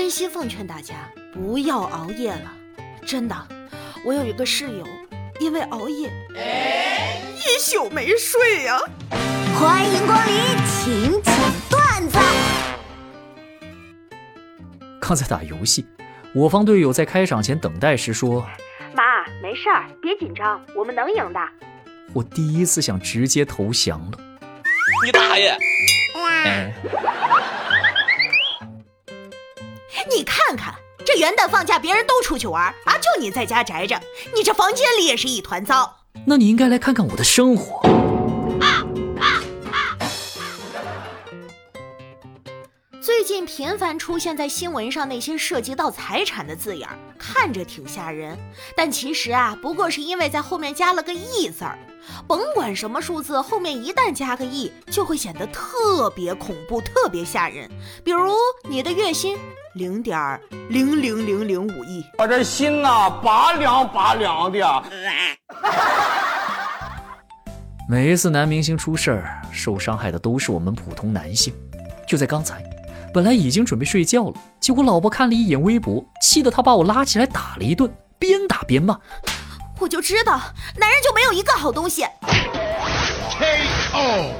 真心奉劝大家不要熬夜了，真的。我有一个室友，因为熬夜一宿没睡呀。欢迎光临，请讲段子。刚才打游戏，我方队友在开场前等待时说：“妈，没事儿，别紧张，我们能赢的。”我第一次想直接投降了。你大爷！哎，元旦放假别人都出去玩啊，就你在家宅着，你这房间里也是一团糟。那你应该来看看我的生活。最近频繁出现在新闻上那些涉及到财产的字眼，看着挺吓人，但其实啊，不过是因为在后面加了个亿字儿。甭管什么数字，后面一旦加个亿，就会显得特别恐怖、特别吓人。比如你的月薪零点零零零零五亿，我这心呐拔凉拔凉的。每一次男明星出事儿，受伤害的都是我们普通男性。就在刚才，本来已经准备睡觉了，结果老婆看了一眼微博，气得她把我拉起来打了一顿，边打边骂。我就知道，男人就没有一个好东西。K.O.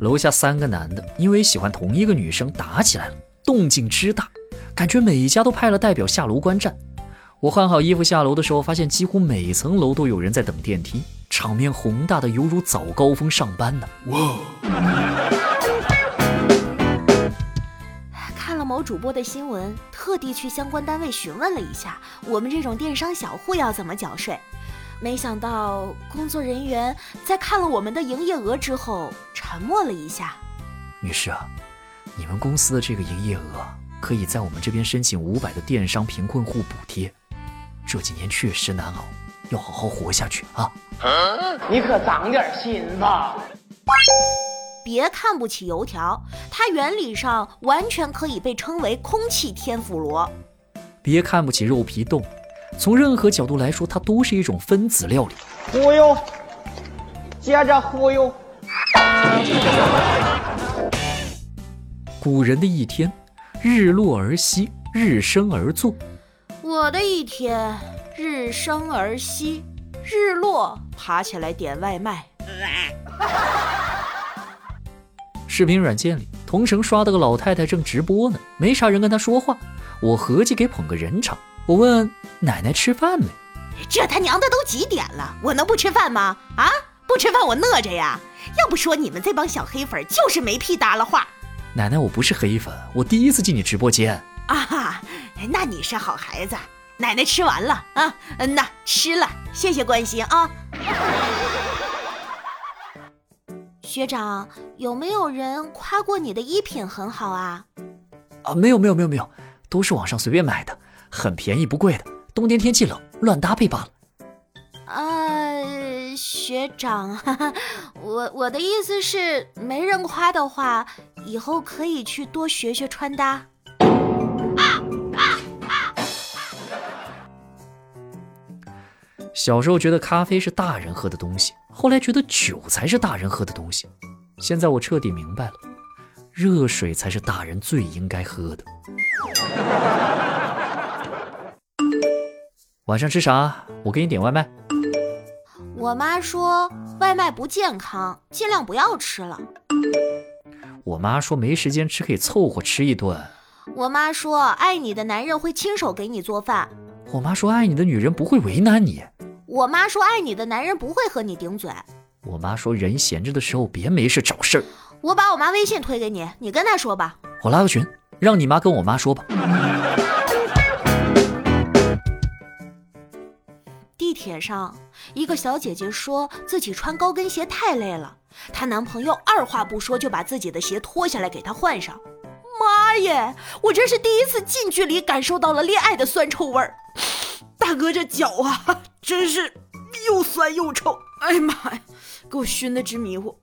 楼下三个男的因为喜欢同一个女生打起来了，动静之大，感觉每一家都派了代表下楼观战。我换好衣服下楼的时候，发现几乎每层楼都有人在等电梯，场面宏大的犹如早高峰上班呢。哇！某主播的新闻，特地去相关单位询问了一下，我们这种电商小户要怎么缴税？没想到工作人员在看了我们的营业额之后，沉默了一下。女士啊，你们公司的这个营业额可以在我们这边申请五百的电商贫困户补贴。这几年确实难熬，要好好活下去啊！你可长点心吧。别看不起油条，它原理上完全可以被称为空气天妇罗。别看不起肉皮冻，从任何角度来说，它都是一种分子料理。忽悠，接着忽悠。古人的一天，日落而息，日升而作。我的一天，日升而息，日落爬起来点外卖。视频软件里，同城刷到个老太太正直播呢，没啥人跟她说话。我合计给捧个人场，我问奶奶吃饭没？这他娘的都几点了，我能不吃饭吗？啊，不吃饭我饿着呀！要不说你们这帮小黑粉就是没屁搭了话。奶奶，我不是黑粉，我第一次进你直播间啊。那你是好孩子，奶奶吃完了啊。嗯呐，吃了，谢谢关心啊。学长，有没有人夸过你的衣品很好啊？啊，没有没有没有没有，都是网上随便买的，很便宜不贵的，冬天天气冷，乱搭配罢了。呃，学长，哈 哈我我的意思是，没人夸的话，以后可以去多学学穿搭。小时候觉得咖啡是大人喝的东西。后来觉得酒才是大人喝的东西，现在我彻底明白了，热水才是大人最应该喝的。晚上吃啥？我给你点外卖。我妈说外卖不健康，尽量不要吃了。我妈说没时间吃可以凑合吃一顿。我妈说爱你的男人会亲手给你做饭。我妈说爱你的女人不会为难你。我妈说：“爱你的男人不会和你顶嘴。”我妈说：“人闲着的时候别没事找事儿。”我把我妈微信推给你，你跟她说吧。我拉个群，让你妈跟我妈说吧。地铁上，一个小姐姐说自己穿高跟鞋太累了，她男朋友二话不说就把自己的鞋脱下来给她换上。妈耶！我真是第一次近距离感受到了恋爱的酸臭味儿。哥，这脚啊，真是又酸又臭！哎呀妈呀，给我熏得直迷糊。